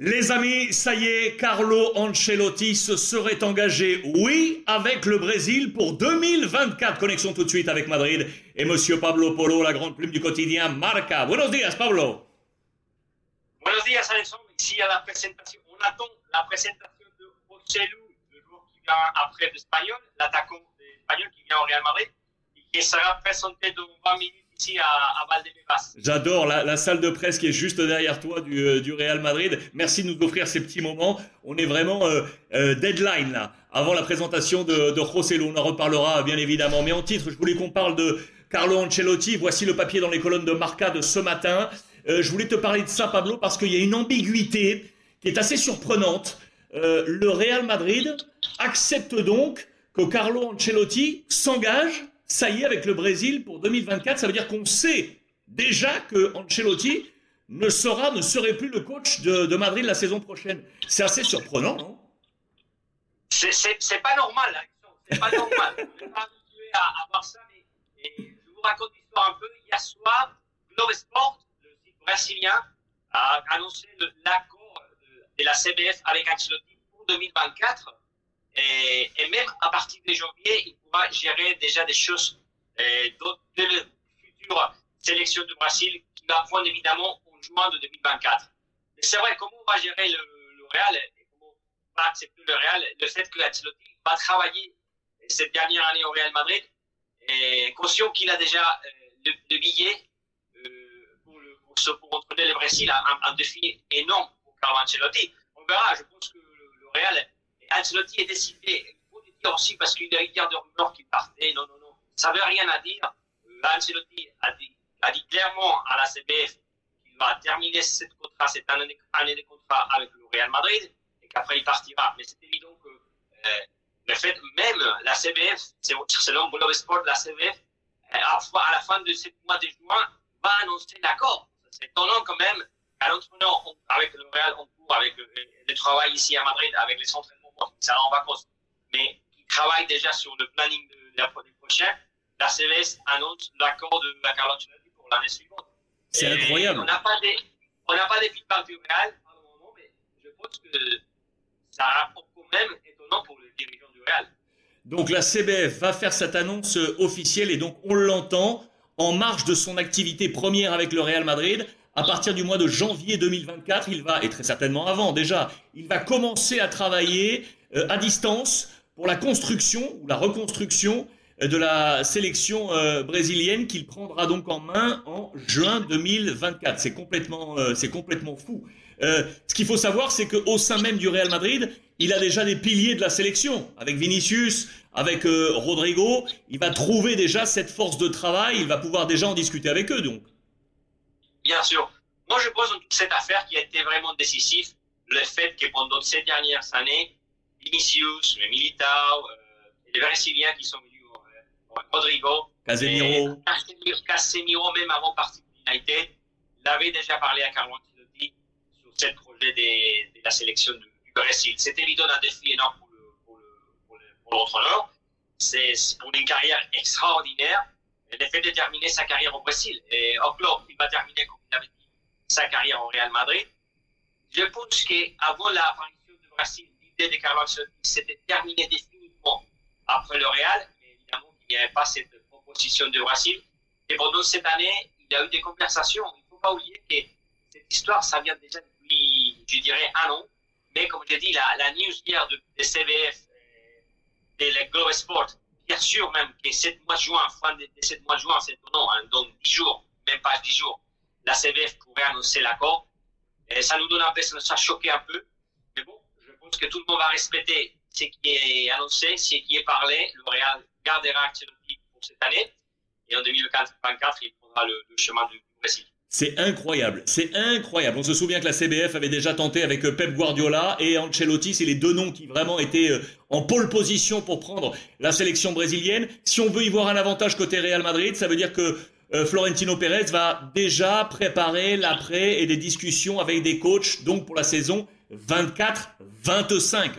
Les amis, ça y est, Carlo Ancelotti se serait engagé, oui, avec le Brésil pour 2024. Connexion tout de suite avec Madrid et Monsieur Pablo Polo, la grande plume du quotidien Marca. Buenos días, Pablo. Buenos días, Alexandre. Ici à la présentation. On attend la présentation de Rossellou, le joueur qui vient après d'Espagnol, l'attaquant espagnol qui vient au Real Madrid, et qui sera présenté dans 20 minutes à, à Valdebebas. J'adore la, salle de presse qui est juste derrière toi du, euh, du Real Madrid. Merci de nous offrir ces petits moments. On est vraiment euh, euh, deadline là, avant la présentation de, de José On en reparlera bien évidemment. Mais en titre, je voulais qu'on parle de Carlo Ancelotti. Voici le papier dans les colonnes de Marca de ce matin. Je voulais te parler de ça, Pablo, parce qu'il y a une ambiguïté qui est assez surprenante. Le Real Madrid accepte donc que Carlo Ancelotti s'engage ça y est, avec le Brésil pour 2024, ça veut dire qu'on sait déjà que Ancelotti ne sera, ne serait plus le coach de, Madrid la saison prochaine. C'est assez surprenant, non? C'est pas normal, hein. c'est pas normal. On n'est pas habitué à, voir ça, mais, je vous raconte l'histoire un peu. Hier soir, Globe Sport, le site brésilien, a annoncé l'accord de, de la CBF avec Ancelotti pour 2024. Et, même à partir de janvier, il pourra gérer déjà des choses euh, de la future sélection du Brésil qui va prendre évidemment en juin de 2024. Mais c'est vrai, comment on va gérer le, Real et comment on va accepter le Real, le fait que Ancelotti va travailler cette dernière année au Real Madrid, et conscient qu'il a déjà euh, le, le, billet euh, pour, le, pour, ce, pour entraîner le Brésil, un, un, défi énorme pour Carlo Ancelotti. On verra, je pense que le Real Ancelotti décidé. Il faut le dire aussi parce qu'il y a eu de rumeurs qui partaient. Non, non, non. Ça ne veut rien à dire. Ancelotti a dit, a dit clairement à la CBF qu'il va terminer cette contrat, cette année, année de contrat avec le Real Madrid et qu'après il partira. Mais c'est évident que euh, le fait, même la CBF, selon Globe Sport, la CBF, à, à la fin de ce mois de juin, va annoncer l'accord. C'est étonnant quand même qu'à l'entraîneur avec le Real en cours, avec le, le travail ici à Madrid, avec les entraînements ça en vacances, mais qui travaille déjà sur le planning de, de la prochaine, la CVS annonce l'accord de la Carlo Ancelotti pour l'année suivante. C'est incroyable. On n'a pas des, on n'a pas des feedbacks du Real pour le moment, mais je pense que ça rapporte quand même étonnant pour le dirigeant du Real. Donc la CBF va faire cette annonce officielle et donc on l'entend en marge de son activité première avec le Real Madrid. À partir du mois de janvier 2024, il va, et très certainement avant déjà, il va commencer à travailler euh, à distance pour la construction ou la reconstruction de la sélection euh, brésilienne qu'il prendra donc en main en juin 2024. C'est complètement, euh, c'est complètement fou. Euh, ce qu'il faut savoir, c'est qu'au sein même du Real Madrid, il a déjà des piliers de la sélection. Avec Vinicius, avec euh, Rodrigo, il va trouver déjà cette force de travail. Il va pouvoir déjà en discuter avec eux, donc. Bien sûr. Moi, je toute cette affaire qui a été vraiment décisif, le fait que pendant ces dernières années, Vinicius, le Militao, euh, les Brésiliens qui sont venus, euh, Rodrigo, Casemiro. Casemiro, même avant partir de United, il avait déjà parlé à Carlo Ancelotti sur ce projet de, de la sélection du, du Brésil. C'est évident un défi énorme pour le, pour le, pour le, pour l'entraîneur. C'est pour une carrière extraordinaire. Le fait de terminer sa carrière au Brésil. Et octobre, il va terminer, comme sa carrière au Real Madrid. Je pense qu'avant l'apparition du Brésil, l'idée de Ancelotti s'était terminée définitivement après le Real, mais évidemment il n'y avait pas cette proposition du Brésil. Et pendant cette année, il y a eu des conversations. Il ne faut pas oublier que cette histoire, ça vient déjà depuis, je dirais, un an. Mais comme j'ai dit, la, la news hier de, de CBF, de la Global Sport, bien sûr même que 7 mois de juin, fin de, de 7 mois de juin, c'est étonnant, hein, donc 10 jours, même pas 10 jours, la CBF pourrait annoncer l'accord. Ça nous donne un peu, ça nous a choqué un peu. Mais bon, je pense que tout le monde va respecter ce qui est annoncé, ce qui est parlé. Le Real gardera Ancelotti pour cette année. Et en 2024, il prendra le, le chemin du Brésil. C'est incroyable, c'est incroyable. On se souvient que la CBF avait déjà tenté avec euh, Pep Guardiola et Ancelotti, c'est les deux noms qui vraiment étaient euh, en pole position pour prendre la sélection brésilienne. Si on veut y voir un avantage côté Real Madrid, ça veut dire que euh, Florentino Pérez va déjà préparer l'après et des discussions avec des coachs donc pour la saison 24-25.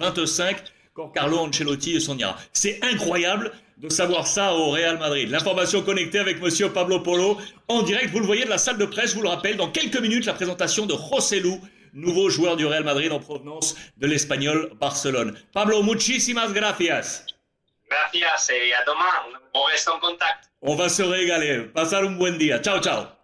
24-25 quand Carlo Ancelotti s'en ira. C'est incroyable de savoir ça au Real Madrid. L'information connectée avec monsieur Pablo Polo en direct, vous le voyez de la salle de presse, je vous le rappelle, dans quelques minutes la présentation de Rossellou nouveau joueur du Real Madrid en provenance de l'Espagnol Barcelone. Pablo, muchísimas gracias. Gracias et à demain. On reste en contact. On va se régaler. Pasar un buen día. Ciao, ciao.